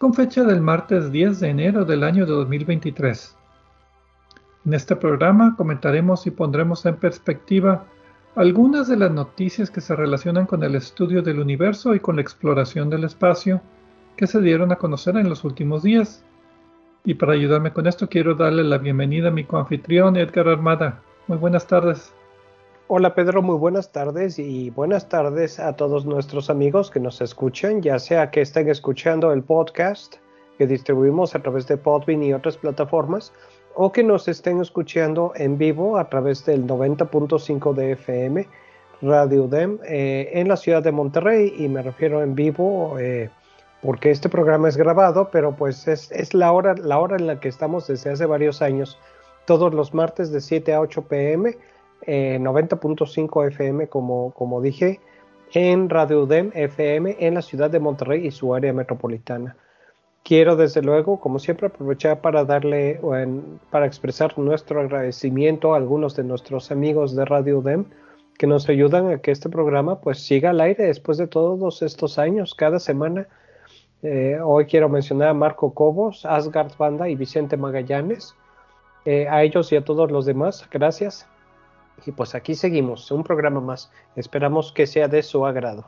con fecha del martes 10 de enero del año de 2023. En este programa comentaremos y pondremos en perspectiva algunas de las noticias que se relacionan con el estudio del universo y con la exploración del espacio que se dieron a conocer en los últimos días. Y para ayudarme con esto quiero darle la bienvenida a mi coanfitrión Edgar Armada. Muy buenas tardes. Hola Pedro, muy buenas tardes y buenas tardes a todos nuestros amigos que nos escuchan, ya sea que estén escuchando el podcast que distribuimos a través de Podbean y otras plataformas, o que nos estén escuchando en vivo a través del 90.5 de FM Radio DEM eh, en la ciudad de Monterrey. Y me refiero en vivo eh, porque este programa es grabado, pero pues es, es, la, hora, la hora en la que estamos desde hace varios años, todos los martes de 7 a 8 pm 90.5 FM, como, como dije, en Radio UDEM FM en la ciudad de Monterrey y su área metropolitana. Quiero desde luego, como siempre, aprovechar para darle, para expresar nuestro agradecimiento a algunos de nuestros amigos de Radio UDEM que nos ayudan a que este programa pues siga al aire después de todos estos años, cada semana. Eh, hoy quiero mencionar a Marco Cobos, Asgard Banda y Vicente Magallanes. Eh, a ellos y a todos los demás, gracias. Y pues aquí seguimos, un programa más. Esperamos que sea de su agrado.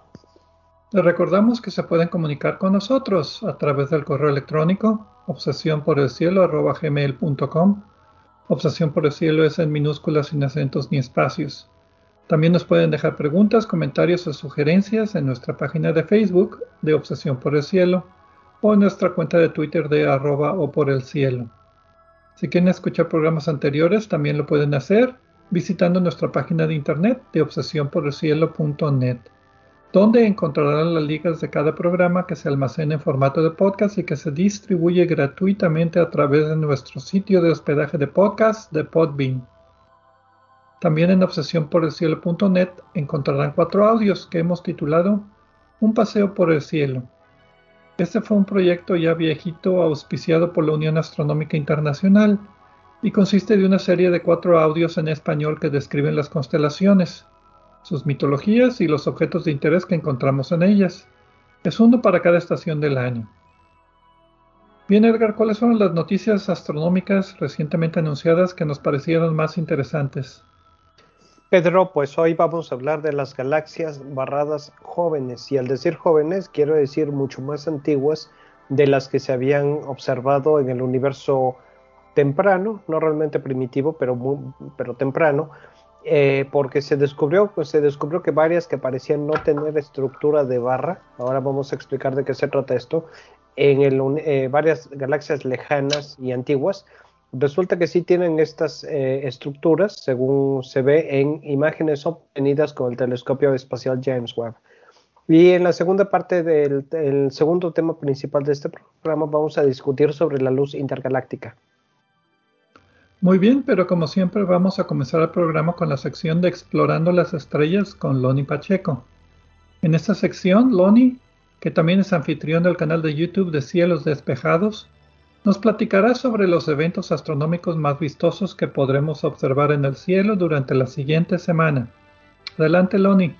Les recordamos que se pueden comunicar con nosotros a través del correo electrónico obsesión por. Obsesión por el cielo es en minúsculas sin acentos ni espacios. También nos pueden dejar preguntas, comentarios o sugerencias en nuestra página de Facebook de Obsesión por el Cielo o en nuestra cuenta de Twitter de arroba por el cielo. Si quieren escuchar programas anteriores, también lo pueden hacer visitando nuestra página de internet de obsesiónporelcielo.net, donde encontrarán las ligas de cada programa que se almacena en formato de podcast y que se distribuye gratuitamente a través de nuestro sitio de hospedaje de podcast de Podbean. También en obsesiónporelcielo.net encontrarán cuatro audios que hemos titulado Un paseo por el cielo. Este fue un proyecto ya viejito auspiciado por la Unión Astronómica Internacional y consiste de una serie de cuatro audios en español que describen las constelaciones, sus mitologías y los objetos de interés que encontramos en ellas. Es uno para cada estación del año. Bien, Edgar, ¿cuáles fueron las noticias astronómicas recientemente anunciadas que nos parecieron más interesantes? Pedro, pues hoy vamos a hablar de las galaxias barradas jóvenes, y al decir jóvenes quiero decir mucho más antiguas de las que se habían observado en el universo temprano, no realmente primitivo, pero, pero temprano, eh, porque se descubrió, pues se descubrió que varias que parecían no tener estructura de barra, ahora vamos a explicar de qué se trata esto, en eh, varias galaxias lejanas y antiguas, resulta que sí tienen estas eh, estructuras, según se ve en imágenes obtenidas con el telescopio espacial James Webb. Y en la segunda parte del el segundo tema principal de este programa vamos a discutir sobre la luz intergaláctica. Muy bien, pero como siempre vamos a comenzar el programa con la sección de Explorando las Estrellas con Loni Pacheco. En esta sección, Loni, que también es anfitrión del canal de YouTube de Cielos Despejados, nos platicará sobre los eventos astronómicos más vistosos que podremos observar en el cielo durante la siguiente semana. Adelante, Loni.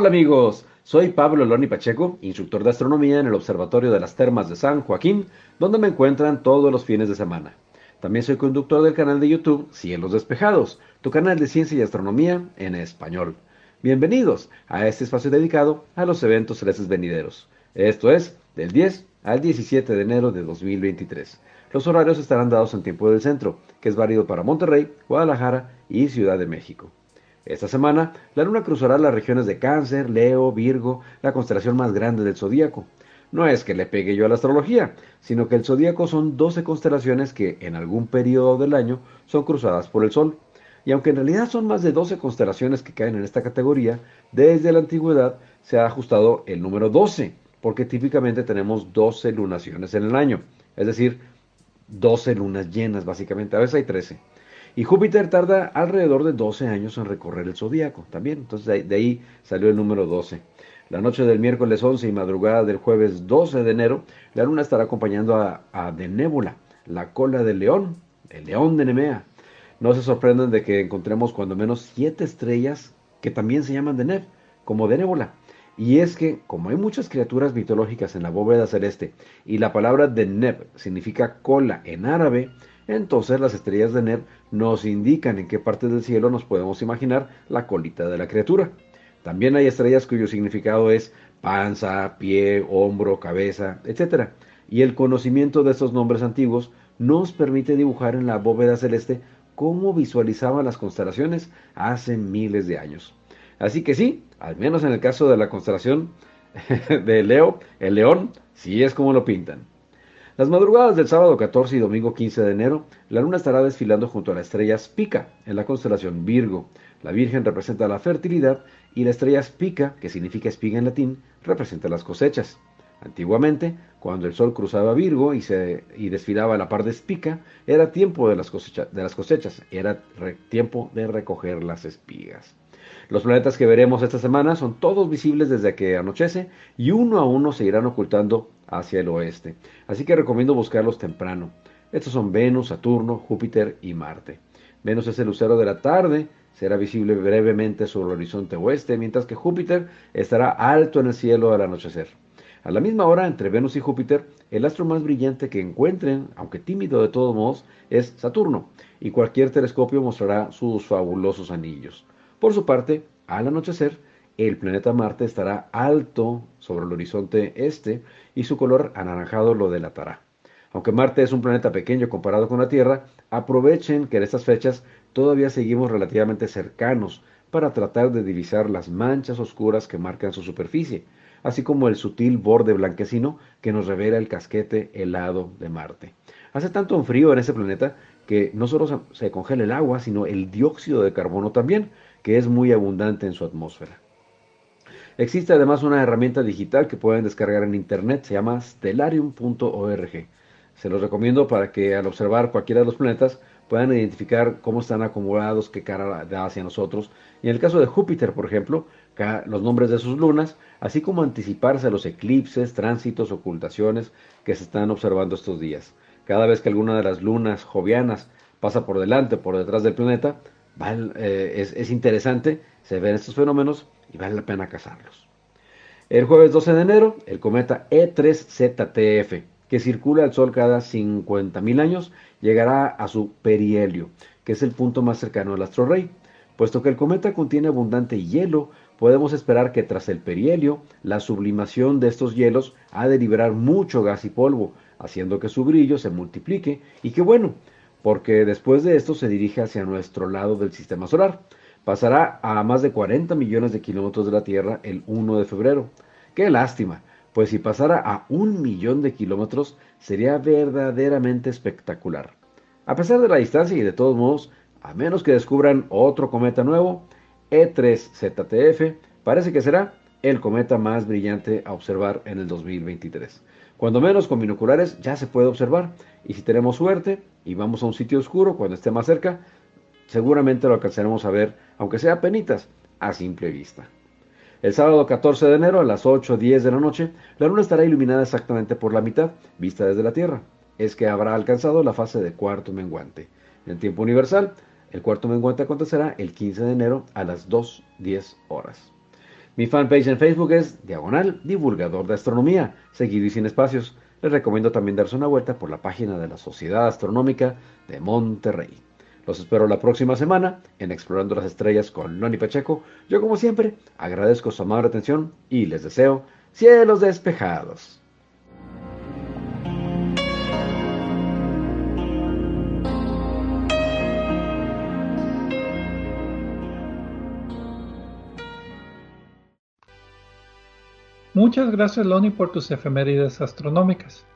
Hola amigos, Soy Pablo Loni Pacheco, instructor de astronomía en el Observatorio de las Termas de San Joaquín, donde me encuentran todos los fines de semana. También soy conductor del canal de YouTube Cielos Despejados, tu canal de ciencia y astronomía en español. Bienvenidos a este espacio dedicado a los eventos celestes venideros. Esto es del 10 al 17 de enero de 2023. Los horarios estarán dados en tiempo del centro, que es válido para Monterrey, Guadalajara y Ciudad de México. Esta semana, la luna cruzará las regiones de Cáncer, Leo, Virgo, la constelación más grande del zodíaco. No es que le pegue yo a la astrología, sino que el zodíaco son 12 constelaciones que en algún periodo del año son cruzadas por el Sol. Y aunque en realidad son más de 12 constelaciones que caen en esta categoría, desde la antigüedad se ha ajustado el número 12, porque típicamente tenemos 12 lunaciones en el año, es decir, 12 lunas llenas básicamente, a veces hay 13. Y Júpiter tarda alrededor de 12 años en recorrer el zodíaco también. Entonces de ahí, salió el número 12. La noche del miércoles 11 y madrugada del jueves 12 de enero, la luna estará acompañando a, a Denébula, la cola del león, el león de Nemea. No se sorprendan de que encontremos cuando menos siete estrellas que también se llaman Deneb, como Denébula. Y es que, como hay muchas criaturas mitológicas en la bóveda celeste, y la palabra Deneb significa cola en árabe, entonces las estrellas de Neb nos indican en qué parte del cielo nos podemos imaginar la colita de la criatura. También hay estrellas cuyo significado es panza, pie, hombro, cabeza, etc. Y el conocimiento de estos nombres antiguos nos permite dibujar en la bóveda celeste cómo visualizaban las constelaciones hace miles de años. Así que sí, al menos en el caso de la constelación de Leo, el león, sí es como lo pintan. Las madrugadas del sábado 14 y domingo 15 de enero, la luna estará desfilando junto a la estrella Spica en la constelación Virgo. La Virgen representa la fertilidad y la estrella Spica, que significa espiga en latín, representa las cosechas. Antiguamente, cuando el sol cruzaba Virgo y, desfilaba a la par de Spica, era tiempo de las cosechas, era tiempo de recoger las espigas. Los planetas que veremos esta semana son todos visibles desde que anochece y uno a uno se irán ocultando hacia el oeste. Así que recomiendo buscarlos temprano. Estos son Venus, Saturno, Júpiter y Marte. Venus es el lucero de la tarde, será visible brevemente sobre el horizonte oeste, mientras que Júpiter estará alto en el cielo al anochecer. A la misma hora, entre Venus y Júpiter, el astro más brillante que encuentren, aunque tímido de todos modos, es Saturno, y cualquier telescopio mostrará sus fabulosos anillos. Por su parte, al anochecer, el planeta Marte estará alto sobre el horizonte este y su color anaranjado lo delatará. Aunque Marte es un planeta pequeño comparado con la Tierra, aprovechen que en estas fechas todavía seguimos relativamente cercanos para tratar de divisar las manchas oscuras que marcan su superficie, así como el sutil borde blanquecino que nos revela el casquete helado de Marte. Hace tanto frío en ese planeta que no solo se congela el agua, sino el dióxido de carbono también, que es muy abundante en su atmósfera. Existe además una herramienta digital que pueden descargar en internet, se llama stellarium.org. Se los recomiendo para que al observar cualquiera de los planetas puedan identificar cómo están acomodados, qué cara da hacia nosotros. Y en el caso de Júpiter, por ejemplo, los nombres de sus lunas, así como anticiparse a los eclipses, tránsitos, ocultaciones que se están observando estos días. Cada vez que alguna de las lunas jovianas pasa por delante o por detrás del planeta, eh, es, es, interesante, se ven estos fenómenos y vale la pena cazarlos. El jueves 12 de enero, el cometa E3ZTF, que circula al Sol cada 50.000 años, llegará a su perihelio, que es el punto más cercano al astro rey. Puesto que el cometa contiene abundante hielo, podemos esperar que tras el perihelio, la sublimación de estos hielos ha de liberar mucho gas y polvo, haciendo que su brillo se multiplique y que bueno, porque después de esto se dirige hacia nuestro lado del sistema solar. Pasará a más de 40 millones de kilómetros de la Tierra el 1 de febrero. Qué lástima, pues si pasara a un millón de kilómetros sería verdaderamente espectacular. A pesar de la distancia y de todos modos, a menos que descubran otro cometa nuevo, E3ZTF parece que será el cometa más brillante a observar en el 2023. Cuando menos con binoculares ya se puede observar y si tenemos suerte y vamos a un sitio oscuro cuando esté más cerca, seguramente lo alcanzaremos a ver, aunque sea penitas, a simple vista. El sábado 14 de enero a las 8.10 de la noche, la luna estará iluminada exactamente por la mitad, vista desde la Tierra. Es que habrá alcanzado la fase de cuarto menguante. En tiempo universal, el cuarto menguante acontecerá el 15 de enero a las 2.10 horas. Mi fanpage en Facebook es Diagonal Divulgador de Astronomía, seguido y sin espacios. Les recomiendo también darse una vuelta por la página de la Sociedad Astronómica de Monterrey. Los espero la próxima semana en Explorando las Estrellas con Loni Pacheco. Yo como siempre agradezco su amable atención y les deseo cielos despejados. Muchas gracias, Loni, por tus efemérides astronómicas.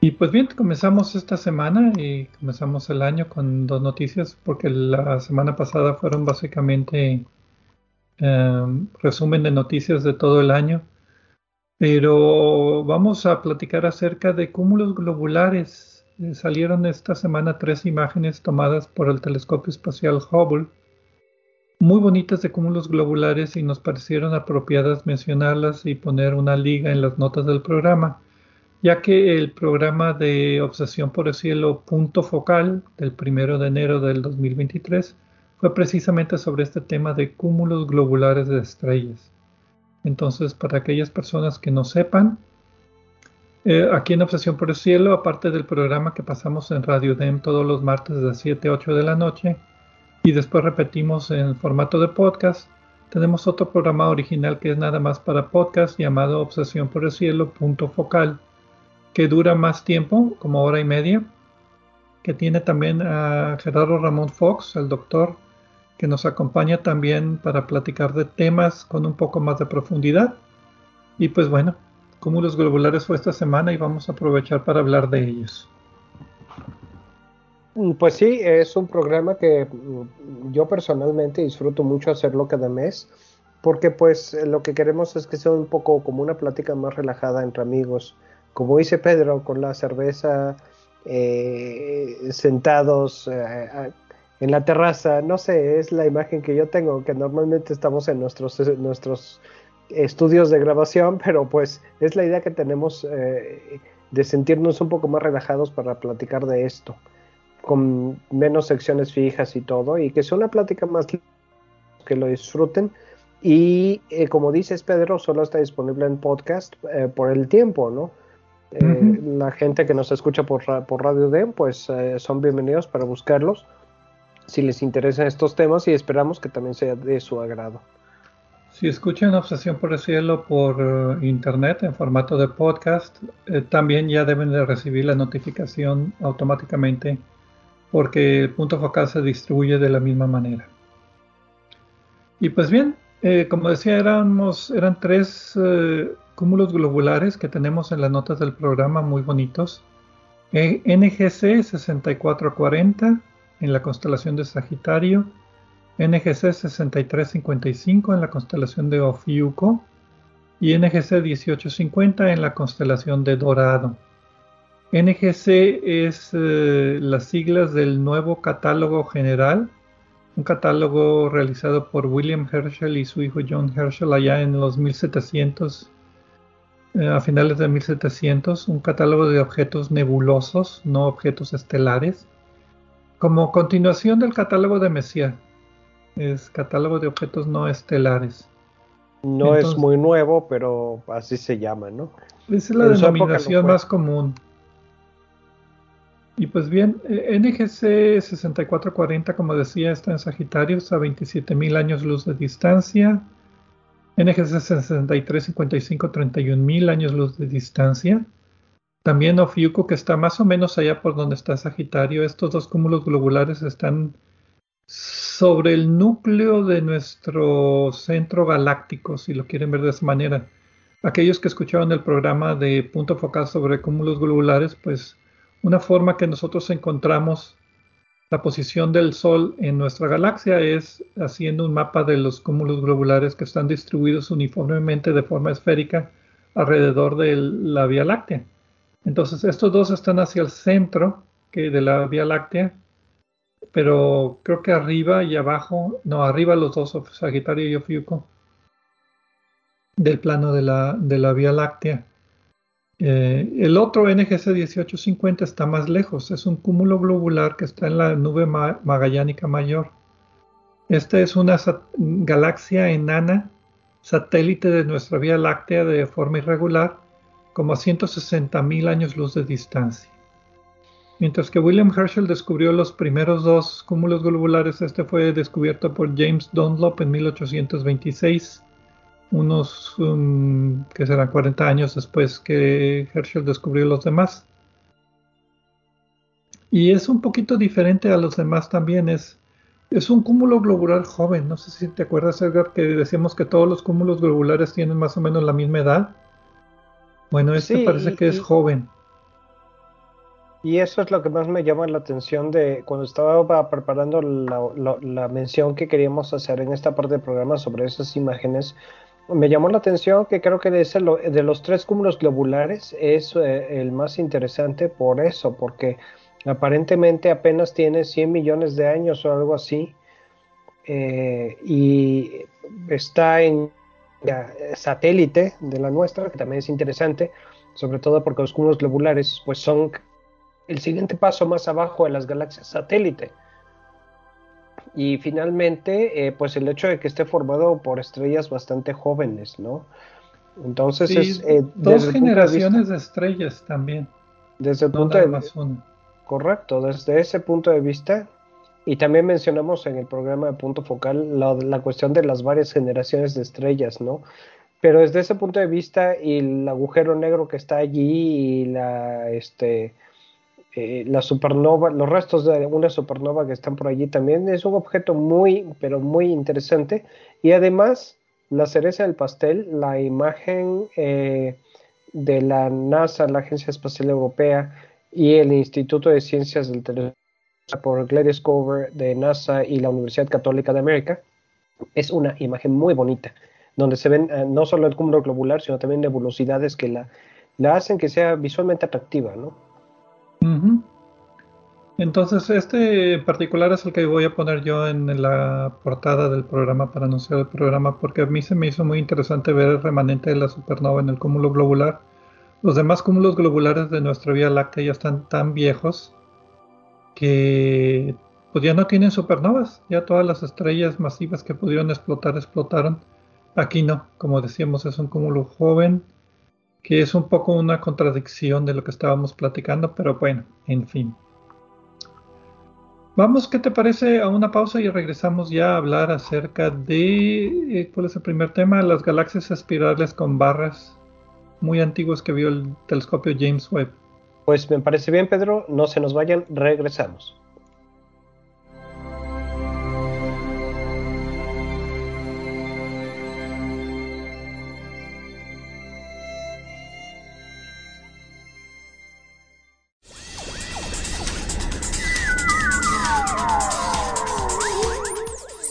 Y pues bien, comenzamos esta semana y comenzamos el año con dos noticias, porque la semana pasada fueron básicamente em, resumen de noticias de todo el año. Pero vamos a platicar acerca de cúmulos globulares. Eh, salieron esta semana tres imágenes tomadas por el telescopio espacial Hubble muy bonitas de cúmulos globulares y nos parecieron apropiadas mencionarlas y poner una liga en las notas del programa, ya que el programa de Obsesión por el Cielo Punto Focal del 1 de enero del 2023 fue precisamente sobre este tema de cúmulos globulares de estrellas. Entonces, para aquellas personas que no sepan, eh, aquí en Obsesión por el Cielo, aparte del programa que pasamos en Radio DEM todos los martes de 7 a 8 de la noche, y después repetimos en formato de podcast. Tenemos otro programa original que es nada más para podcast llamado Obsesión por el Cielo, punto focal, que dura más tiempo, como hora y media, que tiene también a Gerardo Ramón Fox, el doctor, que nos acompaña también para platicar de temas con un poco más de profundidad. Y pues bueno, cúmulos globulares fue esta semana y vamos a aprovechar para hablar de ellos. Mm, pues sí, es un programa que mm, yo personalmente disfruto mucho hacerlo cada mes, porque pues lo que queremos es que sea un poco como una plática más relajada entre amigos. Como dice Pedro, con la cerveza, eh, sentados eh, en la terraza, no sé, es la imagen que yo tengo, que normalmente estamos en nuestros, nuestros estudios de grabación, pero pues es la idea que tenemos eh, de sentirnos un poco más relajados para platicar de esto con menos secciones fijas y todo, y que sea una plática más que lo disfruten. Y eh, como dices, Pedro, solo está disponible en podcast eh, por el tiempo, ¿no? Eh, la gente que nos escucha por, por Radio D, pues son bienvenidos para buscarlos si les interesan estos temas y esperamos que también sea de su agrado. Si escuchan Obsesión por el Cielo por internet en formato de podcast, también ya deben de recibir la notificación automáticamente porque el punto focal se distribuye de la misma manera. Y pues bien, eh, como decía, eran tres eh, cúmulos globulares que tenemos en las notas del programa muy bonitos. E, NGC 6440 en la constelación de Sagitario, NGC 6355 en la constelación de Ofiuco y NGC 1850 en la constelación de Dorado. NGC es eh, las siglas del nuevo catálogo general, un catálogo realizado por William Herschel y su hijo John Herschel allá en los 1700, eh, a finales de 1700, un catálogo de objetos nebulosos, no objetos estelares, como continuación del catálogo de Messier, es catálogo de objetos no estelares. No es muy nuevo, pero así se llama, ¿no? Esa es la denominación más común. Y pues bien, eh, NGC 6440, como decía, está en Sagitario, a 27.000 años luz de distancia. NGC 6355, 31.000 años luz de distancia. También Ofiuco, que está más o menos allá por donde está Sagitario. Estos dos cúmulos globulares están sobre el núcleo de nuestro centro galáctico, si lo quieren ver de esa manera. Aquellos que escucharon el programa de punto focal sobre cúmulos globulares, pues una forma que nosotros encontramos la posición del Sol en nuestra galaxia es haciendo un mapa de los cúmulos globulares que están distribuidos uniformemente de forma esférica alrededor de la Vía Láctea. Entonces estos dos están hacia el centro que de la Vía Láctea, pero creo que arriba y abajo, no, arriba los dos, Sagitario y Ofiuco, del plano de la, de la Vía Láctea. Eh, el otro NGC 1850 está más lejos, es un cúmulo globular que está en la nube magallánica mayor. Esta es una galaxia enana satélite de nuestra Vía Láctea de forma irregular, como a 160 mil años luz de distancia. Mientras que William Herschel descubrió los primeros dos cúmulos globulares, este fue descubierto por James Dunlop en 1826, unos um, que serán 40 años después que Herschel descubrió los demás. Y es un poquito diferente a los demás también, es, es un cúmulo globular joven. No sé si te acuerdas, Edgar, que decíamos que todos los cúmulos globulares tienen más o menos la misma edad. Bueno, este parece que es joven. Y eso es lo que más me llama la atención de cuando estaba preparando la, mención que queríamos hacer en esta parte del programa sobre esas imágenes. Me llamó la atención que creo que de, ese, de los tres cúmulos globulares es eh, el más interesante por eso, porque aparentemente apenas tiene 100 millones de años o algo así, eh, y está en satélite de la nuestra, que también es interesante, sobre todo porque los cúmulos globulares pues son el siguiente paso más abajo de las galaxias satélite. Y finalmente, eh, pues el hecho de que esté formado por estrellas bastante jóvenes, ¿no? Entonces es... Eh, dos generaciones de, estrellas también. Desde el punto de vista... Correcto, desde ese punto de vista, y también mencionamos en el programa de punto focal la, la, cuestión de las varias generaciones de estrellas, ¿no? Pero desde ese punto de vista y el agujero negro que está allí y la, este, eh, la supernova, los restos de una supernova que están por allí también es un objeto muy, pero muy interesante. Y además, la cereza del pastel, la imagen eh, de la NASA, la Agencia Espacial Europea y el Instituto de Ciencias del Telescopio por Gladys Cover de NASA y la Universidad Católica de América, es una imagen muy bonita, donde se ven eh, no solo el cúmulo globular, sino también nebulosidades que la, la hacen que sea visualmente atractiva, ¿no? Entonces, este particular es el que voy a poner yo en la portada del programa para anunciar el programa, porque a mí se me hizo muy interesante ver el remanente de la supernova en el cúmulo globular. Los demás cúmulos globulares de nuestra Vía Láctea ya están tan viejos que pues ya no tienen supernovas, ya todas las estrellas masivas que pudieron explotar explotaron. Aquí no, como decíamos, es un cúmulo joven que es un poco una contradicción de lo que estábamos platicando, pero bueno, en fin. Vamos, ¿qué te parece? A una pausa y regresamos ya a hablar acerca de, eh, ¿cuál es el primer tema? Las galaxias espirales con barras muy antiguas que vio el telescopio James Webb. Pues me parece bien, Pedro, no se nos vayan, regresamos.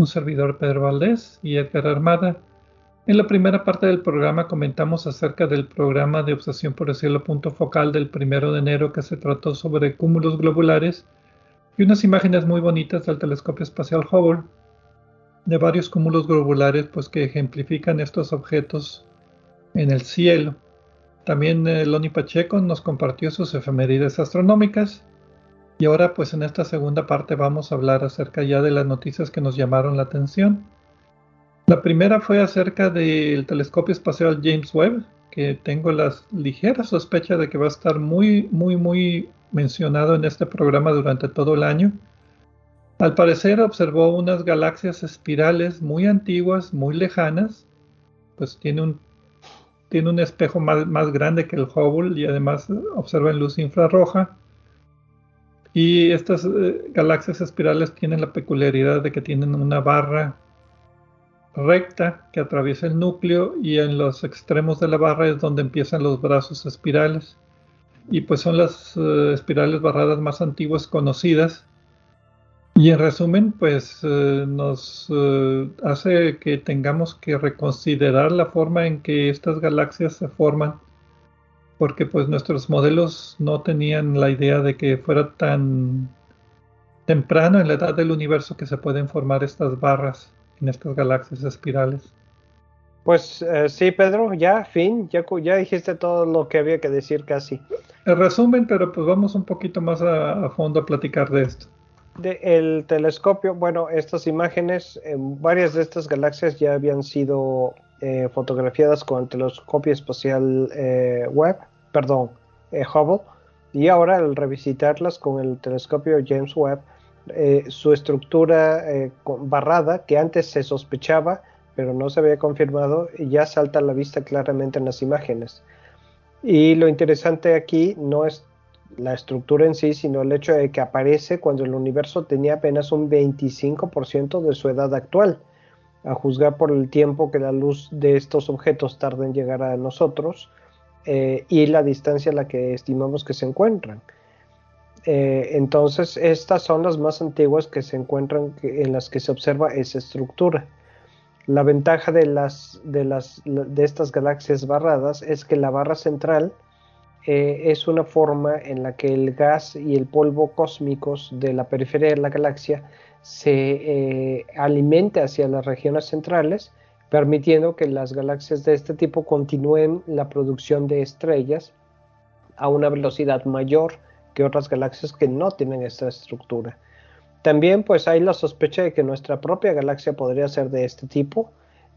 un servidor Pedro Valdés y Edgar Armada. En la primera parte del programa comentamos acerca del programa de Obsesión por el Cielo punto focal del primero de enero que se trató sobre cúmulos globulares y unas imágenes muy bonitas del telescopio espacial Hubble de varios cúmulos globulares pues que ejemplifican estos objetos en el cielo. También eh, Loni Pacheco nos compartió sus efemérides astronómicas y ahora pues en esta segunda parte vamos a hablar acerca ya de las noticias que nos llamaron la atención. La primera fue acerca del telescopio espacial James Webb, que tengo la ligera sospecha de que va a estar muy, muy, muy mencionado en este programa durante todo el año. Al parecer observó unas galaxias espirales muy antiguas, muy lejanas, pues tiene un, tiene un espejo más, más grande que el Hubble y además observa en luz infrarroja. Y estas eh, galaxias espirales tienen la peculiaridad de que tienen una barra recta que atraviesa el núcleo y en los extremos de la barra es donde empiezan los brazos espirales. Y pues son las eh, espirales barradas más antiguas conocidas y en resumen, pues eh, nos hace que tengamos que reconsiderar la forma en que estas galaxias se forman, porque pues nuestros modelos no tenían la idea de que fuera tan temprano en la edad del universo que se pueden formar estas barras en estas galaxias espirales. Pues eh, sí, Pedro, ya, fin, ya, ya dijiste todo lo que había que decir casi. En resumen, pero pues vamos un poquito más a fondo a platicar de esto el telescopio, bueno, estas imágenes, varias de estas galaxias ya habían sido eh, fotografiadas con el telescopio espacial eh, Webb, perdón, eh, Hubble, y ahora al revisitarlas con el telescopio James Webb, su estructura barrada, que antes se sospechaba, pero no se había confirmado, ya salta a la vista claramente en las imágenes. Y lo interesante aquí no es la estructura en sí, sino el hecho de que aparece cuando el universo tenía apenas un 25% de su edad actual, a juzgar por el tiempo que la luz de estos objetos tarda en llegar a nosotros eh, y la distancia a la que estimamos que se encuentran. Eh, entonces, estas son las más antiguas que se encuentran en las que se observa esa estructura. La ventaja de, las, de, las, de estas galaxias barradas es que la barra central eh, es una forma en la que el gas y el polvo cósmicos de la periferia de la galaxia se eh, alimenta hacia las regiones centrales, permitiendo que las galaxias de este tipo continúen la producción de estrellas a una velocidad mayor que otras galaxias que no tienen esta estructura. También pues hay la sospecha de que nuestra propia galaxia podría ser de este tipo,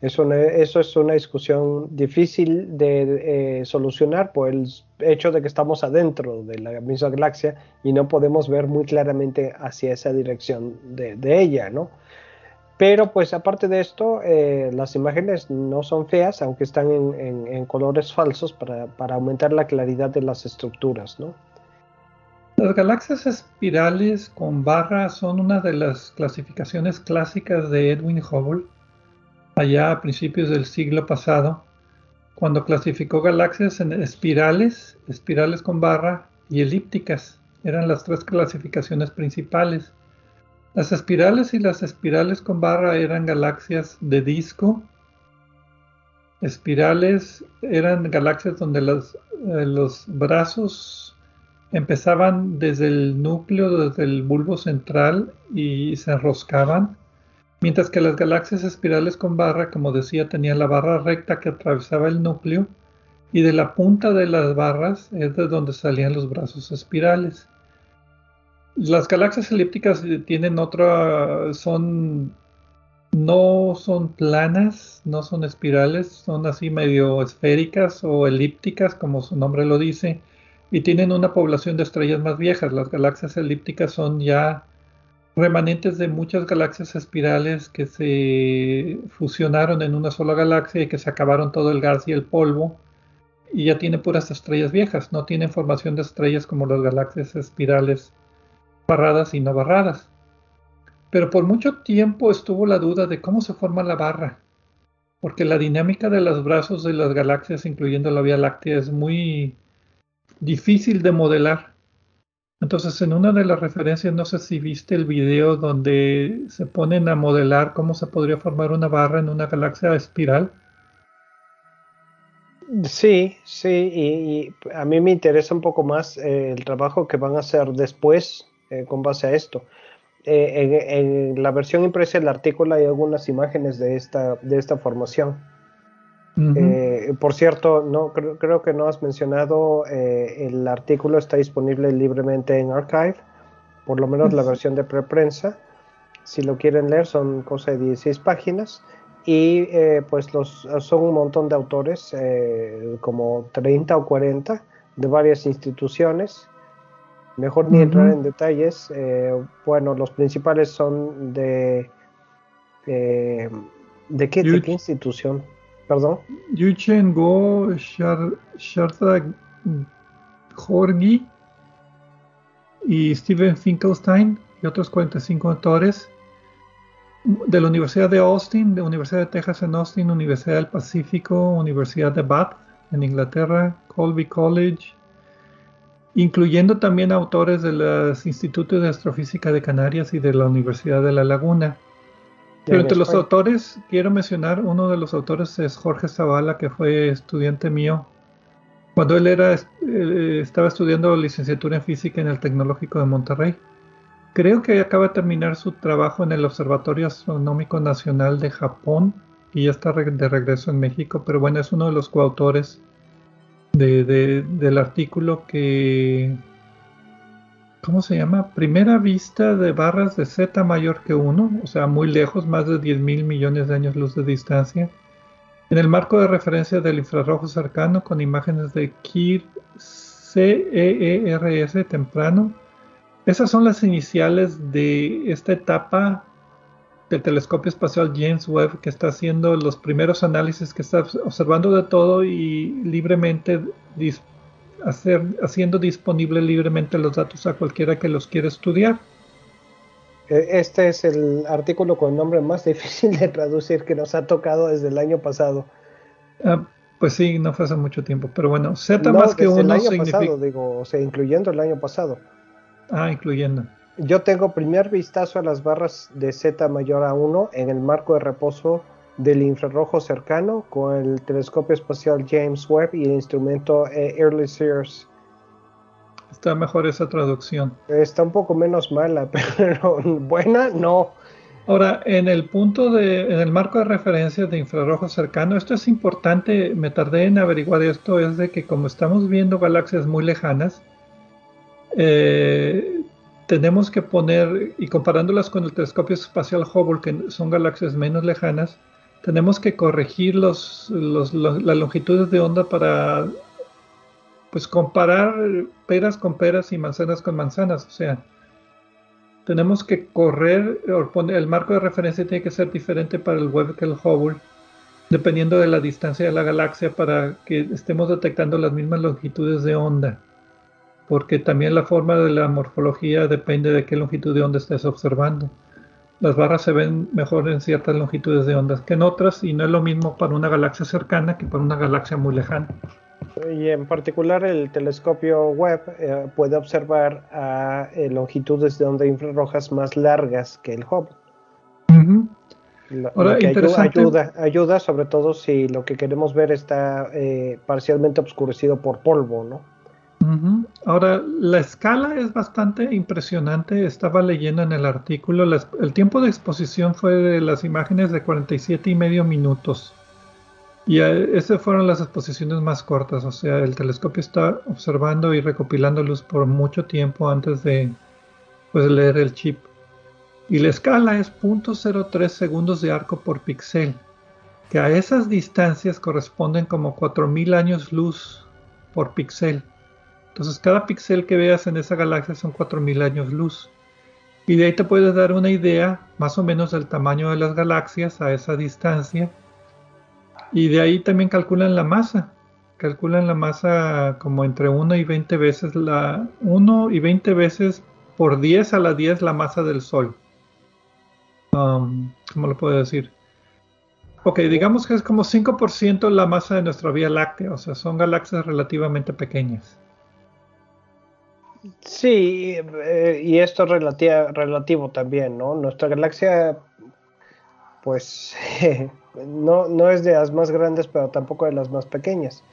eso, es una discusión difícil de eh, solucionar por el hecho de que estamos adentro de la misma galaxia y no podemos ver muy claramente hacia esa dirección de, ella, ¿no? Pero pues aparte de esto, eh, las imágenes no son feas, aunque están en, colores falsos para, para, aumentar la claridad de las estructuras, ¿no? Las galaxias espirales con barras son una de las clasificaciones clásicas de Edwin Hubble allá a principios del siglo pasado, cuando clasificó galaxias en espirales, espirales con barra y elípticas. Eran las tres clasificaciones principales. Las espirales y las espirales con barra eran galaxias de disco. Espirales eran galaxias donde eh, los brazos empezaban desde el núcleo, desde el bulbo central y se enroscaban mientras que las galaxias espirales con barra, como decía, tenían la barra recta que atravesaba el núcleo y de la punta de las barras es de donde salían los brazos espirales. Las galaxias elípticas tienen otra, son, no son planas, no son espirales, son así medio esféricas o elípticas, como su nombre lo dice, y tienen una población de estrellas más viejas. Las galaxias elípticas son ya remanentes de muchas galaxias espirales que se fusionaron en una sola galaxia y que se acabaron todo el gas y el polvo y ya tiene puras estrellas viejas, no tiene formación de estrellas como las galaxias espirales barradas y no barradas. Pero por mucho tiempo estuvo la duda de cómo se forma la barra, porque la dinámica de los brazos de las galaxias, incluyendo la Vía Láctea, es muy difícil de modelar. Entonces, en una de las referencias, no sé si viste el video donde se ponen a modelar cómo se podría formar una barra en una galaxia espiral. Sí, sí, y, a mí me interesa un poco más eh, el trabajo que van a hacer después, con base a esto. En, la versión impresa del artículo hay algunas imágenes de esta, de esta formación. por cierto, no creo, creo, que no has mencionado, el artículo está disponible libremente en Archive, por lo menos la versión de preprensa. Si lo quieren leer, son cosa de 16 páginas y eh, pues los, son un montón de autores, eh, como 30 o 40 de varias instituciones. Mejor ni entrar en detalles. Eh, bueno, los principales son de... ¿de, qué, ¿De qué institución? Perdón. Yuchen Go Sharda Jorgi y Steven Finkelstein y otros 45 autores de la Universidad de Austin, de la Universidad de Texas en Austin, Universidad del Pacífico, Universidad de Bath en Inglaterra, Colby College, incluyendo también autores de los Institutos de Astrofísica de Canarias y de la Universidad de La Laguna. Pero entre los autores, quiero mencionar, uno de los autores es Jorge Zavala, que fue estudiante mío cuando él era, eh, estaba estudiando licenciatura en física en el Tecnológico de Monterrey. Creo que acaba de terminar su trabajo en el Observatorio Astronómico Nacional de Japón y ya está de regreso en México, pero bueno, es uno de los coautores del artículo que, ¿cómo se llama? Primera vista de barras de Z mayor que 1, o sea, muy lejos, más de 10 mil millones de años luz de distancia, en el marco de referencia del infrarrojo cercano con imágenes de KIR CEERS temprano esas son las iniciales de esta etapa del telescopio espacial James Webb que está haciendo los primeros análisis, que está observando de todo y libremente hacer, haciendo disponible libremente los datos a cualquiera que los quiera estudiar. E, este es el artículo con el nombre más difícil de traducir que nos ha tocado desde el año pasado. Ah, pues sí, no fue hace mucho tiempo, pero bueno, Z más que uno el año pasado, digo, o sea, incluyendo el año pasado. Ah, incluyendo. Yo tengo primer vistazo a las barras de Z mayor a 1 en el marco de reposo del infrarrojo cercano con el telescopio espacial James Webb y el instrumento eh, Early Sears. Está mejor esa traducción. Está un poco menos mala, pero buena no. Ahora, en el punto de, en el marco de referencia de infrarrojo cercano, esto es importante, me tardé en averiguar esto, es de que como estamos viendo galaxias muy lejanas, eh, tenemos que poner, y comparándolas con el telescopio espacial Hubble, que son galaxias menos lejanas, tenemos que corregir las longitudes de onda para pues comparar peras con peras y manzanas con manzanas. O sea, tenemos que correr, el marco de referencia tiene que ser diferente para el Webb que el Hubble, dependiendo de la distancia de la galaxia, para que estemos detectando las mismas longitudes de onda porque también la forma de la morfología depende de qué longitud de onda estés observando. Las barras se ven mejor en ciertas longitudes de ondas que en otras y no es lo mismo para una galaxia cercana que para una galaxia muy lejana. Y en particular el telescopio Webb eh, puede observar a eh, longitudes de onda infrarrojas más largas que el Hubble. Ahora, ayuda, ayuda, sobre todo si lo que queremos ver está eh, parcialmente obscurecido por polvo, ¿no? Ahora, la escala es bastante impresionante. Estaba leyendo en el artículo, el tiempo de exposición fue de las imágenes de 47 y medio minutos. Y esas fueron las exposiciones más cortas. O sea, el telescopio está observando y recopilando luz por mucho tiempo antes de pues, leer el chip. Y la escala es 0.03 segundos de arco por píxel, que a esas distancias corresponden como 4000 años luz por píxel. Entonces cada píxel que veas en esa galaxia son 4.000 años luz. Y de ahí te puedes dar una idea más o menos del tamaño de las galaxias a esa distancia. Y de ahí también calculan la masa. Calculan la masa como entre 1 y 20 veces la 1 y 20 veces por 10 a la 10 la masa del Sol. Um, ¿Cómo lo puedo decir? Ok, digamos que es como 5% la masa de nuestra Vía Láctea, o sea, son galaxias relativamente pequeñas. Sí, eh, y esto es relativo también, ¿no? Nuestra galaxia, pues, no, no es de las más grandes, pero tampoco de las más pequeñas.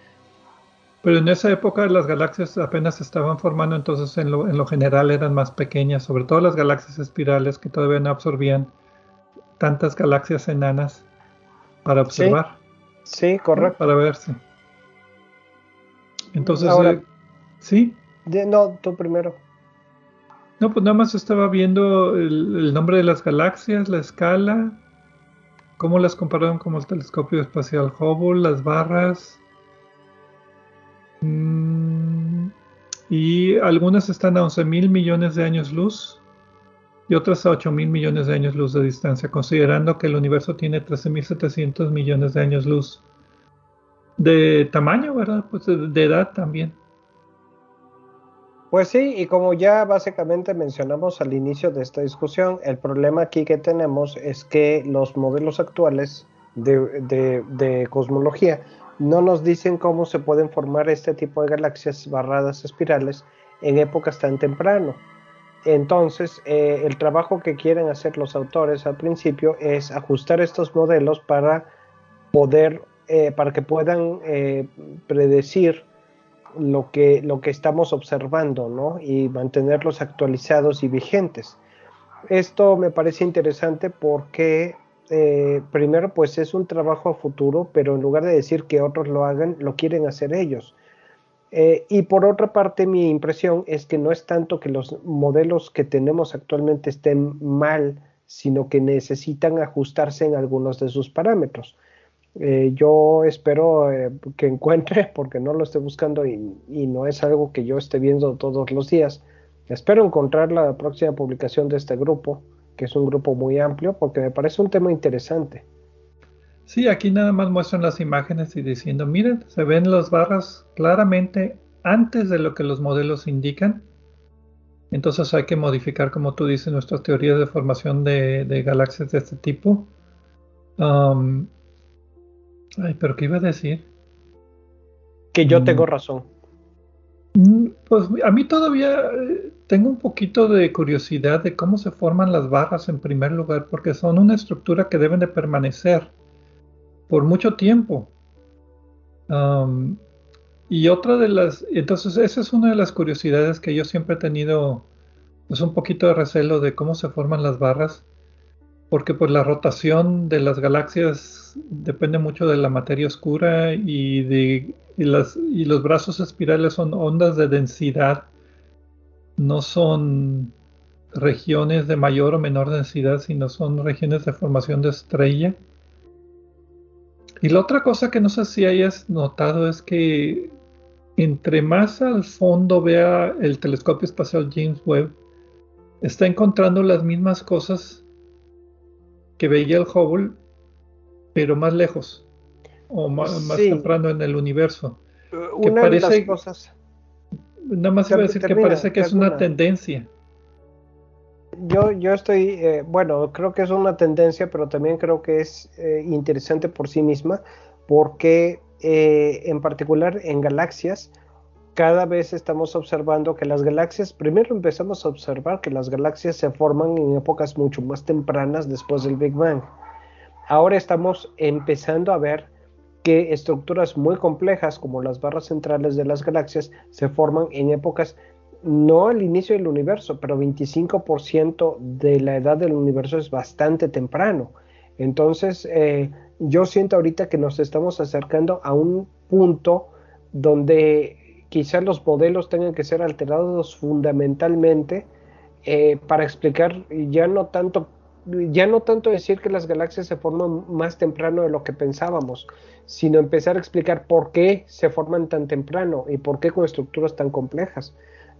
Pero en esa época las galaxias apenas se estaban formando, entonces en lo, en lo general eran más pequeñas, sobre todo las galaxias espirales que todavía no absorbían tantas galaxias enanas para observar. Sí, correcto. Para verse. Entonces, eh, ¿sí? No, tú primero. No, pues nada más estaba viendo el, nombre de las galaxias, la escala, cómo las compararon con el telescopio espacial Hubble, las barras. Mm, y algunas están a 11 mil millones de años luz y otras a 8 mil millones de años luz de distancia, considerando que el universo tiene 13.700 millones de años luz de tamaño, ¿verdad? Pues de, edad también. Pues sí, y como ya básicamente mencionamos al inicio de esta discusión, el problema aquí que tenemos es que los modelos actuales de, cosmología no nos dicen cómo se pueden formar este tipo de galaxias barradas espirales en épocas tan temprano. Entonces, eh, el trabajo que quieren hacer los autores al principio es ajustar estos modelos para poder, eh, para que puedan eh, predecir lo que, lo que estamos observando, ¿no? Y mantenerlos actualizados y vigentes. Esto me parece interesante porque, primero, pues es un trabajo a futuro, pero en lugar de decir que otros lo hagan, lo quieren hacer ellos. Eh, y por otra parte, mi impresión es que no es tanto que los modelos que tenemos actualmente estén mal, sino que necesitan ajustarse en algunos de sus parámetros. Eh, yo espero eh, que encuentre, porque no lo estoy buscando y, no es algo que yo esté viendo todos los días, espero encontrar la próxima publicación de este grupo, que es un grupo muy amplio, porque me parece un tema interesante. Sí, aquí nada más muestran las imágenes y diciendo, miren, se ven las barras claramente antes de lo que los modelos indican. Entonces hay que modificar, como tú dices, nuestras teorías de formación de, galaxias de este tipo. Um, ay, pero ¿qué iba a decir? Que yo tengo mm. razón. Mm, pues a mí todavía eh, tengo un poquito de curiosidad de cómo se forman las barras en primer lugar, porque son una estructura que deben de permanecer por mucho tiempo. y otra de las, entonces esa es una de las curiosidades que yo siempre he tenido, pues un poquito de recelo de cómo se forman las barras, porque pues la rotación de las galaxias depende mucho de la materia oscura y de y las y los brazos espirales son ondas de densidad, no son regiones de mayor o menor densidad, sino son regiones de formación de estrella. Y la otra cosa que no sé si hayas notado es que entre más al fondo vea el telescopio espacial James Webb, está encontrando las mismas cosas que veía el Hubble, pero más lejos o más, temprano en el universo. Uh, una parece, de las cosas. Nada más iba a decir que parece que es una tendencia yo, yo estoy, eh, bueno, creo que es una tendencia, pero también creo que es eh, interesante por sí misma, porque eh, en particular en galaxias, cada vez estamos observando que las galaxias, primero empezamos a observar que las galaxias se forman en épocas mucho más tempranas después del Big Bang. Ahora estamos empezando a ver que estructuras muy complejas como las barras centrales de las galaxias se forman en épocas no al inicio del universo, pero 25% de la edad del universo es bastante temprano. Entonces, eh, yo siento ahorita que nos estamos acercando a un punto donde quizás los modelos tengan que ser alterados fundamentalmente eh, para explicar ya no tanto ya no tanto decir que las galaxias se forman más temprano de lo que pensábamos, sino empezar a explicar por qué se forman tan temprano y por qué con estructuras tan complejas.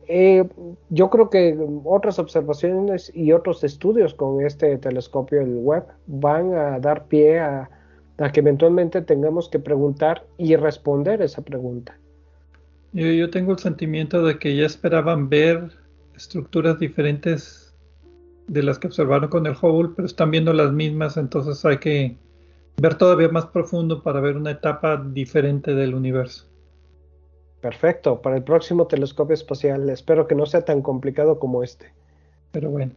Eh, yo creo que otras observaciones y otros estudios con este telescopio el web van a dar pie a, que eventualmente tengamos que preguntar y responder esa pregunta. Yo, tengo el sentimiento de que ya esperaban ver estructuras diferentes de las que observaron con el Hubble, pero están viendo las mismas, entonces hay que ver todavía más profundo para ver una etapa diferente del universo. Perfecto, para el próximo telescopio espacial. Espero que no sea tan complicado como este. Pero bueno,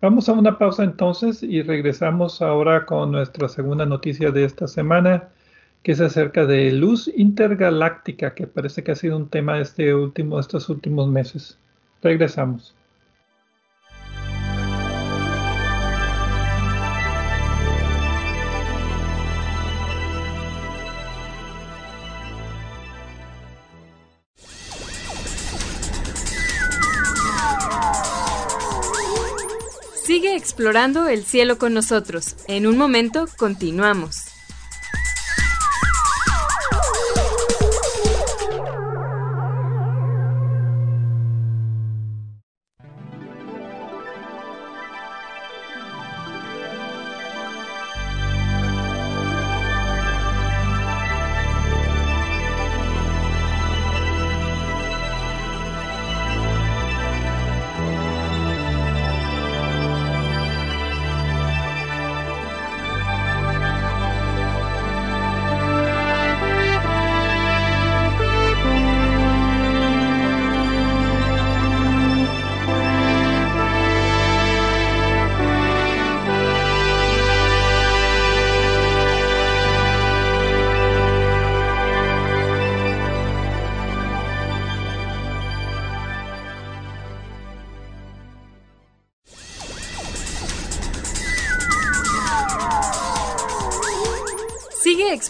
vamos a una pausa entonces y regresamos ahora con nuestra segunda noticia de esta semana, que es acerca de luz intergaláctica, que parece que ha sido un tema este último, estos últimos meses. Regresamos. Sigue explorando el cielo con nosotros. En un momento continuamos.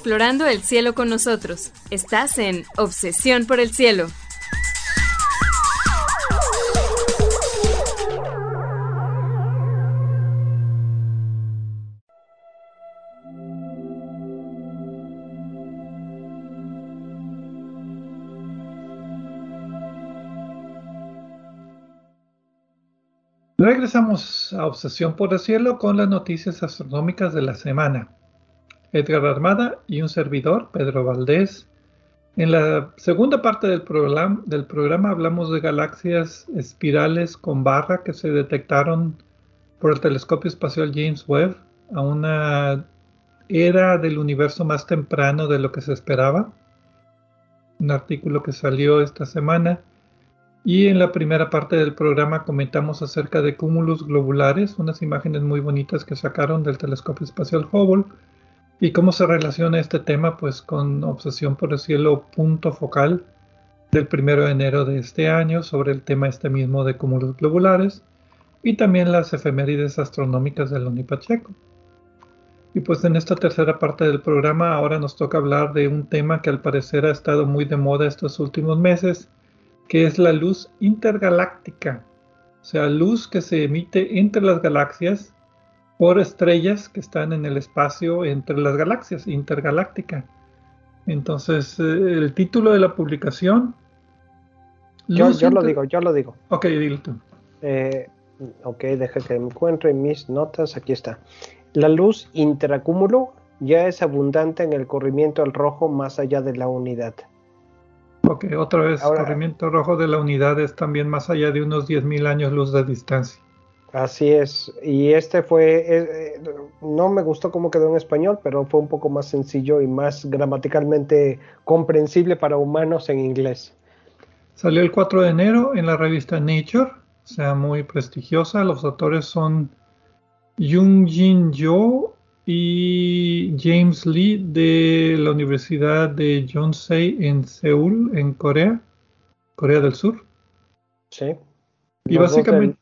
Explorando el cielo con nosotros. Estás en Obsesión por el Cielo. Regresamos a Obsesión por el Cielo con las noticias astronómicas de la semana. Edgar Armada y un servidor, Pedro Valdés. En la segunda parte del programa, del programa hablamos de galaxias espirales con barra que se detectaron por el telescopio espacial James Webb a una era del universo más temprano de lo que se esperaba. Un artículo que salió esta semana. Y en la primera parte del programa comentamos acerca de cúmulos globulares, unas imágenes muy bonitas que sacaron del telescopio espacial Hubble ¿Y cómo se relaciona este tema pues con Obsesión por el Cielo punto focal del primero de enero de este año sobre el tema este mismo de cúmulos globulares y también las efemérides astronómicas de Loni Pacheco? Y pues en esta tercera parte del programa ahora nos toca hablar de un tema que al parecer ha estado muy de moda estos últimos meses, que es la luz intergaláctica, o sea, luz que se emite entre las galaxias por estrellas que están en el espacio entre las galaxias, intergaláctica. Entonces, eh, el título de la publicación... Yo, lo digo, yo lo digo. Ok, dilo tú. Eh, ok, deja que me encuentre mis notas. Aquí está. La luz interacúmulo ya es abundante en el corrimiento al rojo más allá de la unidad. Ok, otra vez, el corrimiento rojo de la unidad es también más allá de unos 10.000 años luz de distancia. Así es, y este fue, eh, eh, no me gustó cómo quedó en español, pero fue un poco más sencillo y más gramaticalmente comprensible para humanos en inglés. Salió el 4 de enero en la revista Nature, o sea, muy prestigiosa. Los autores son Jung Jin Jo y James Lee de la Universidad de Yonsei en Seúl, en Corea, Corea del Sur. Sí. Y básicamente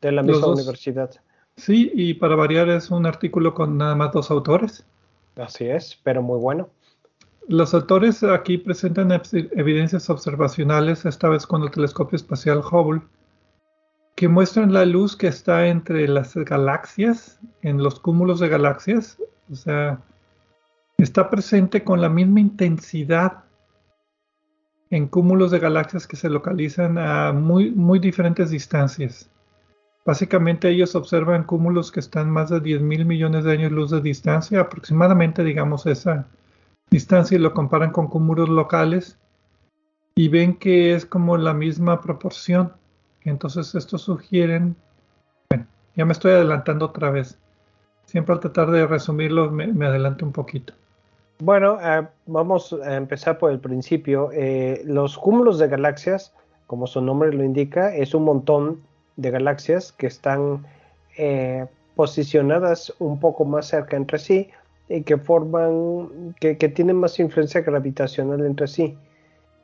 de la misma universidad. Sí, y para variar es un artículo con nada más dos autores. Así es, pero muy bueno. Los autores aquí presentan evidencias observacionales, esta vez con el telescopio espacial Hubble, que muestran la luz que está entre las galaxias, en los cúmulos de galaxias, o sea, está presente con la misma intensidad en cúmulos de galaxias que se localizan a muy, muy diferentes distancias. Básicamente ellos observan cúmulos que están más de 10 mil millones de años luz de distancia, aproximadamente digamos esa distancia y lo comparan con cúmulos locales y ven que es como la misma proporción. Entonces esto sugieren, bueno, ya me estoy adelantando otra vez. Siempre al tratar de resumirlo me, adelanto un poquito. Bueno, eh, vamos a empezar por el principio. Eh, los cúmulos de galaxias, como su nombre lo indica, es un montón de galaxias que están eh, posicionadas un poco más cerca entre sí y que forman, que, tienen más influencia gravitacional entre sí.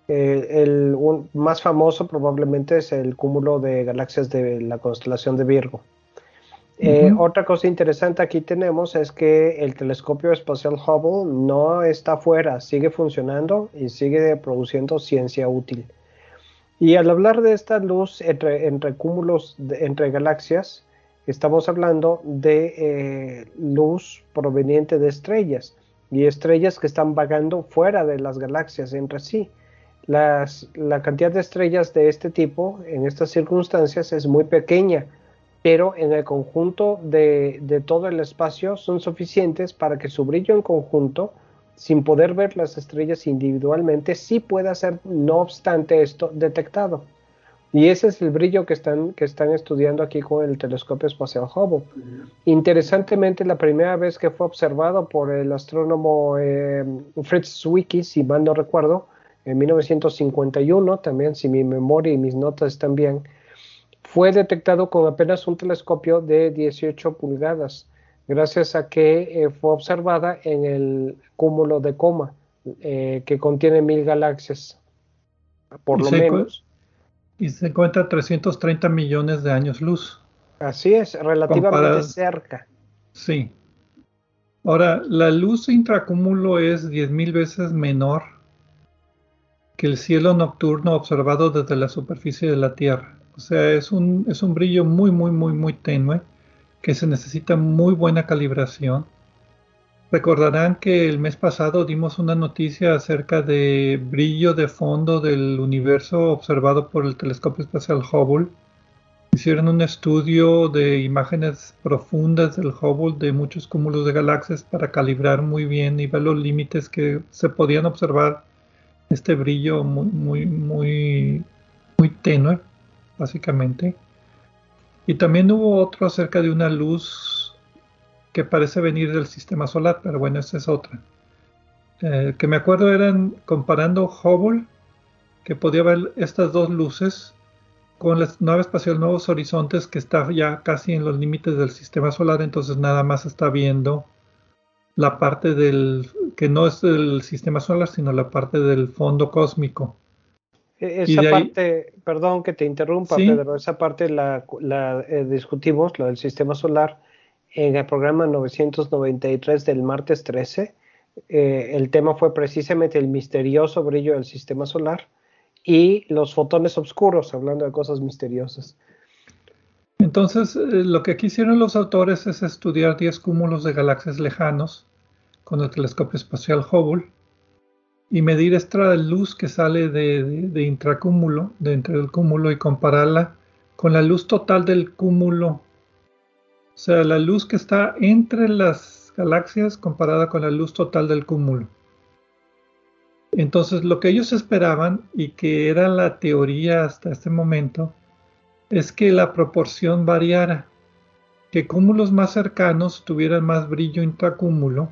Eh, el más famoso probablemente es el cúmulo de galaxias de la constelación de Virgo. Eh, otra cosa interesante aquí tenemos es que el telescopio espacial Hubble no está fuera, sigue funcionando y sigue produciendo ciencia útil. Y al hablar de esta luz entre, cúmulos, entre galaxias, estamos hablando de eh, luz proveniente de estrellas y estrellas que están vagando fuera de las galaxias entre sí. La cantidad de estrellas de este tipo en estas circunstancias es muy pequeña, pero en el conjunto de, de todo el espacio son suficientes para que su brillo en conjunto sin poder ver las estrellas individualmente, sí puede ser, no obstante esto, detectado. Y ese es el brillo que están, que están estudiando aquí con el telescopio espacial Hubble. Interesantemente, la primera vez que fue observado por el astrónomo eh, Fritz Zwicky, si mal no recuerdo, en 1951, también si mi memoria y mis notas están bien, fue detectado con apenas un telescopio de 18 pulgadas gracias a que eh, fue observada en el cúmulo de coma, eh, que contiene mil galaxias, por lo menos. Y se encuentra 330 millones de años luz. Así es, relativamente cerca. Sí. Ahora, la luz intracúmulo es 10.000 veces menor que el cielo nocturno observado desde la superficie de la Tierra. O sea, es un, es un brillo muy, muy, muy, muy tenue que se necesita muy buena calibración. Recordarán que el mes pasado dimos una noticia acerca de brillo de fondo del universo observado por el telescopio espacial Hubble. Hicieron un estudio de imágenes profundas del Hubble de muchos cúmulos de galaxias para calibrar muy bien y ver los límites que se podían observar. Este brillo muy, muy, muy, muy tenue, básicamente. Y también hubo otro acerca de una luz que parece venir del sistema solar, pero bueno, esa es otra. Eh, que me acuerdo eran comparando Hubble, que podía ver estas dos luces, con la nave espacial Nuevos Horizontes, que está ya casi en los límites del sistema solar, entonces nada más está viendo la parte del que no es del sistema solar, sino la parte del fondo cósmico. E, esa parte, perdón que te interrumpa, Pedro, esa parte la, eh, discutimos, lo del sistema solar, en el programa 993 del martes 13. Eh, el tema fue precisamente el misterioso brillo del sistema solar y los fotones oscuros, hablando de cosas misteriosas. Entonces, eh, lo que quisieron los autores es estudiar 10 cúmulos de galaxias lejanos con el telescopio espacial Hubble y medir esta luz que sale de, intracúmulo, de entre el cúmulo y compararla con la luz total del cúmulo. O sea, la luz que está entre las galaxias comparada con la luz total del cúmulo. Entonces, lo que ellos esperaban y que era la teoría hasta este momento es que la proporción variara, que cúmulos más cercanos tuvieran más brillo intracúmulo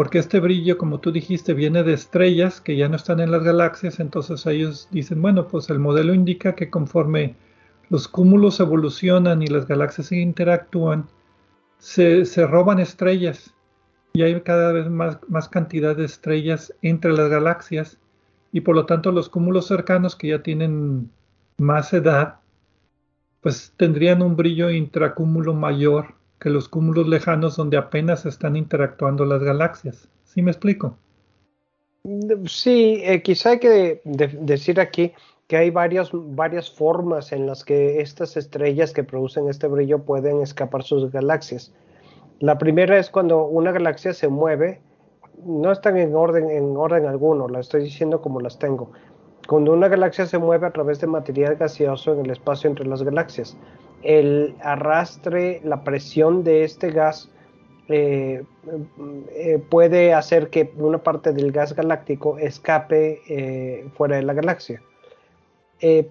porque este brillo, como tú dijiste, viene de estrellas que ya no están en las galaxias, entonces ellos dicen, bueno, pues el modelo indica que conforme los cúmulos evolucionan y las galaxias interactúan, se, roban estrellas y hay cada vez más, más cantidad de estrellas entre las galaxias y por lo tanto los cúmulos cercanos que ya tienen más edad, pues tendrían un brillo intracúmulo mayor que los cúmulos lejanos donde apenas están interactuando las galaxias. ¿Sí me explico? Sí, eh, quizá hay que decir aquí que hay varias, varias formas en las que estas estrellas que producen este brillo pueden escapar sus galaxias. La primera es cuando una galaxia se mueve, no están en orden, en orden alguno, la estoy diciendo como las tengo. Cuando una galaxia se mueve a través de material gaseoso en el espacio entre las galaxias, el arrastre, la presión de este gas eh, eh, puede hacer que una parte del gas galáctico escape eh, fuera de la galaxia.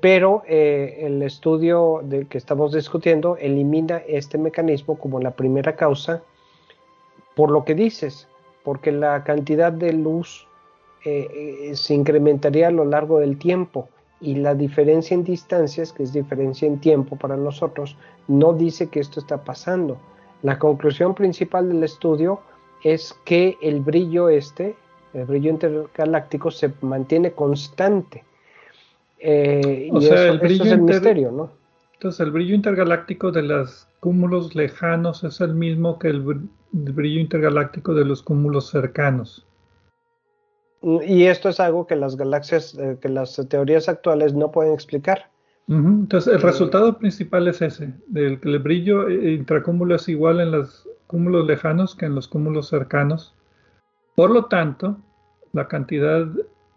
pero el estudio del que estamos discutiendo elimina este mecanismo como la primera causa por lo que dices, porque la cantidad de luz se incrementaría a lo largo del tiempo y la diferencia en distancias, que es diferencia en tiempo para nosotros, no dice que esto está pasando. La conclusión principal del estudio es que el brillo este, el brillo intergaláctico, se mantiene constante. Eh, o sea, el brillo es el misterio, ¿no? Entonces, el brillo intergaláctico de los cúmulos lejanos es el mismo que el, brillo intergaláctico de los cúmulos cercanos. Y esto es algo que las galaxias, eh, que las teorías actuales no pueden explicar. Entonces, el eh, resultado principal es ese, del que el brillo eh, intracúmulo es igual en los cúmulos lejanos que en los cúmulos cercanos. Por lo tanto, la cantidad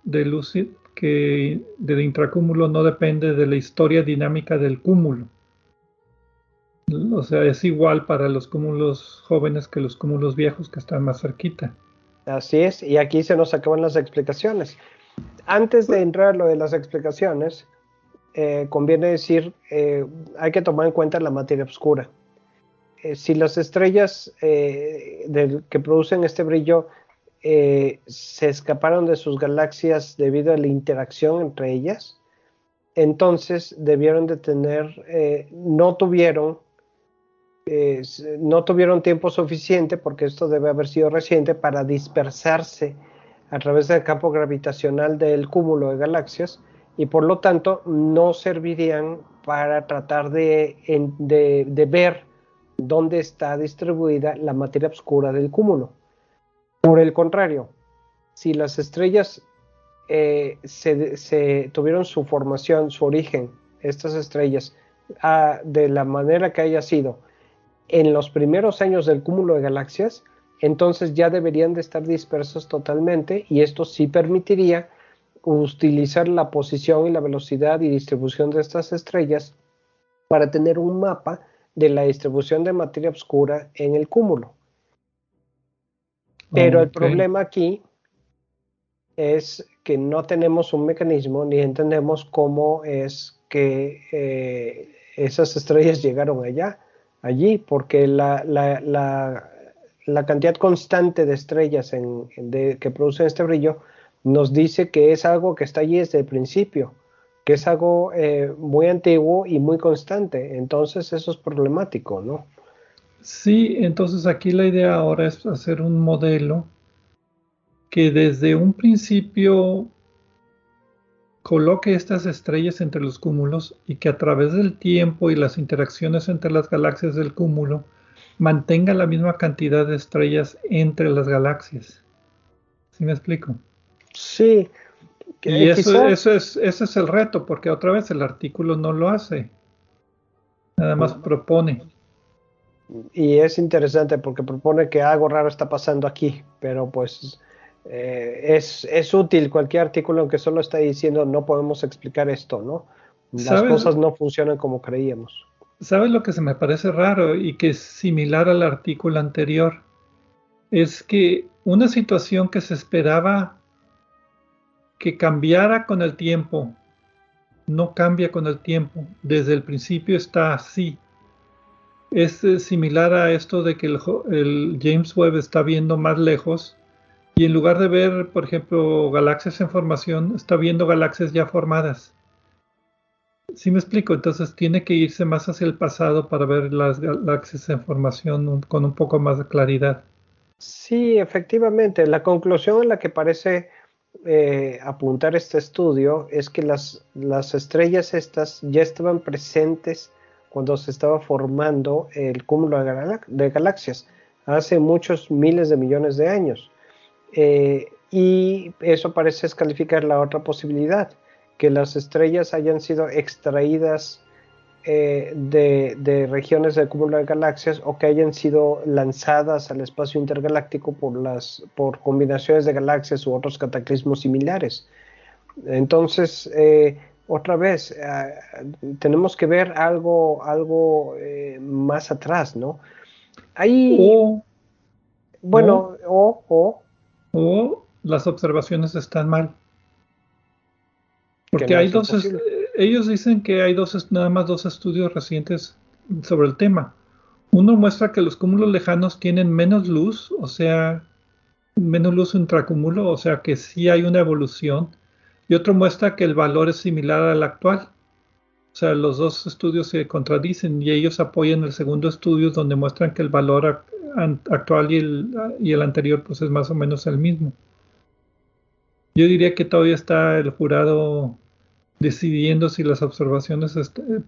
de luz que del intracúmulo no depende de la historia dinámica del cúmulo. O sea, es igual para los cúmulos jóvenes que los cúmulos viejos que están más cerquita. Así es, y aquí se nos acaban las explicaciones. Antes de entrar a lo de las explicaciones, eh, conviene decir, eh, hay que tomar en cuenta la materia oscura. Eh, si las estrellas que producen este brillo se escaparon de sus galaxias debido a la interacción entre ellas, entonces debieron de tener, no tuvieron, no tuvieron tiempo suficiente, porque esto debe haber sido reciente, para dispersarse a través del campo gravitacional del cúmulo de galaxias y por lo tanto no servirían para tratar de, ver dónde está distribuida la materia oscura del cúmulo. Por el contrario, si las estrellas eh, se, tuvieron su formación, su origen, estas estrellas, ah, de la manera que haya sido en los primeros años del cúmulo de galaxias, entonces ya deberían de estar dispersos totalmente y esto sí permitiría utilizar la posición y la velocidad y distribución de estas estrellas para tener un mapa de la distribución de materia oscura en el cúmulo. Pero el problema aquí es que no tenemos un mecanismo ni entendemos cómo es que eh, esas estrellas llegaron allá, allí, porque la, cantidad constante de estrellas que producen este brillo nos dice que es algo que está allí desde el principio, que es algo eh, muy antiguo y muy constante. Entonces eso es problemático, ¿no? Sí, entonces aquí la idea ahora es hacer un modelo que desde un principio coloque estas estrellas entre los cúmulos y que a través del tiempo y las interacciones entre las galaxias del cúmulo mantenga la misma cantidad de estrellas entre las galaxias. ¿Sí me explico? Sí. Y eso, eso es, ese es el reto, porque otra vez el artículo no lo hace. Nada más propone. Y es interesante porque propone que algo raro está pasando aquí, pero pues eh, es, útil cualquier artículo que solo está diciendo no podemos explicar esto, ¿no? Las cosas no funcionan como creíamos. ¿Sabes lo que se me parece raro y que es similar al artículo anterior? Es que una situación que se esperaba que cambiara con el tiempo. No cambia con el tiempo. Desde el principio está así. Es eh, similar a esto de que el, James Webb está viendo más lejos y en lugar de ver, por ejemplo, galaxias en formación, está viendo galaxias ya formadas. ¿Sí me explico? Entonces tiene que irse más hacia el pasado para ver las galaxias en formación con un poco más de claridad. Sí, efectivamente. La conclusión en la que parece eh, apuntar este estudio es que las, las estrellas estas ya estaban presentes cuando se estaba formando el cúmulo de, galaxias, hace muchos miles de millones de años. Eh, y eso parece descalificar la otra posibilidad, que las estrellas hayan sido extraídas eh, de, regiones del cúmulo de galaxias o que hayan sido lanzadas al espacio intergaláctico por, las, por combinaciones de galaxias u otros cataclismos similares. Entonces, eh, otra vez, eh, tenemos que ver algo, algo más atrás, ¿no? Ahí, o, bueno, o, o, o las observaciones están mal. Porque hay dos, ellos dicen que hay dos, nada más dos estudios recientes sobre el tema. Uno muestra que los cúmulos lejanos tienen menos luz, o sea, menos luz intracúmulo, o sea que sí hay una evolución. Y otro muestra que el valor es similar al actual. O sea, los dos estudios se contradicen y ellos apoyan el segundo estudio donde muestran que el valor actual y el, y el anterior pues es más o menos el mismo. Yo diría que todavía está el jurado decidiendo si las observaciones,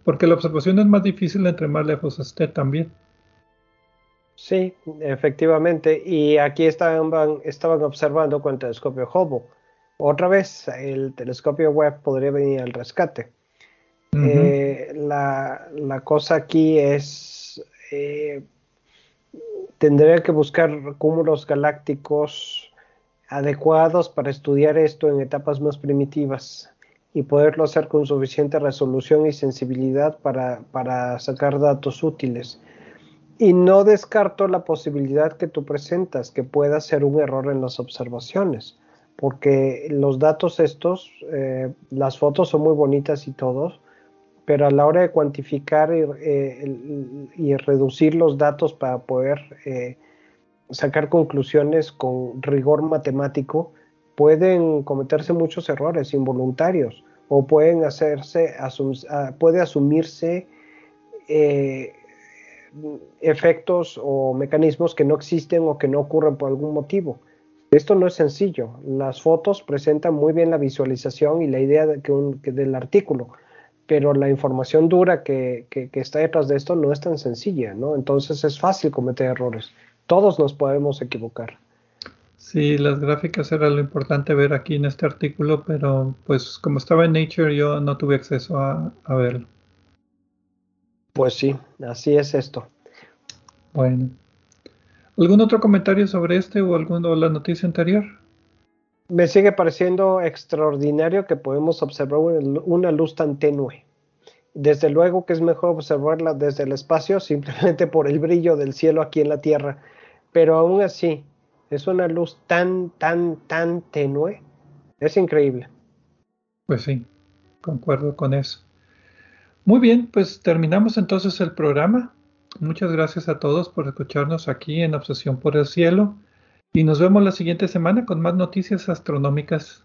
porque la observación es más difícil entre más lejos esté también. Sí, efectivamente. Y aquí estaban, estaban observando con el telescopio Hubble. Otra vez, el telescopio Webb podría venir al rescate. Eh, la, cosa aquí es, eh, tendría que buscar cúmulos galácticos adecuados para estudiar esto en etapas más primitivas y poderlo hacer con suficiente resolución y sensibilidad para, sacar datos útiles. Y no descarto la posibilidad que tú presentas, que pueda ser un error en las observaciones, porque los datos estos, eh, las fotos son muy bonitas y todos, pero a la hora de cuantificar y, eh, reducir los datos para poder eh, sacar conclusiones con rigor matemático, pueden cometerse muchos errores involuntarios o pueden hacerse, puede asumirse efectos o mecanismos que no existen o que no ocurren por algún motivo. Esto no es sencillo. Las fotos presentan muy bien la visualización y la idea del artículo, pero la información dura que, está detrás de esto no es tan sencilla, ¿no? Entonces es fácil cometer errores. Todos nos podemos equivocar. Sí, las gráficas era lo importante ver aquí en este artículo, pero pues como estaba en Nature yo no tuve acceso a verlo. Pues sí, así es esto. Bueno. ¿Algún otro comentario sobre este o alguna la noticia anterior? Me sigue pareciendo extraordinario que podemos observar una luz tan tenue. Desde luego que es mejor observarla desde el espacio simplemente por el brillo del cielo aquí en la Tierra, pero aún así es una luz tan, tan, tan tenue. Es increíble. Pues sí, concuerdo con eso. Muy bien, pues terminamos entonces el programa. Muchas gracias a todos por escucharnos aquí en Obsesión por el Cielo y nos vemos la siguiente semana con más noticias astronómicas.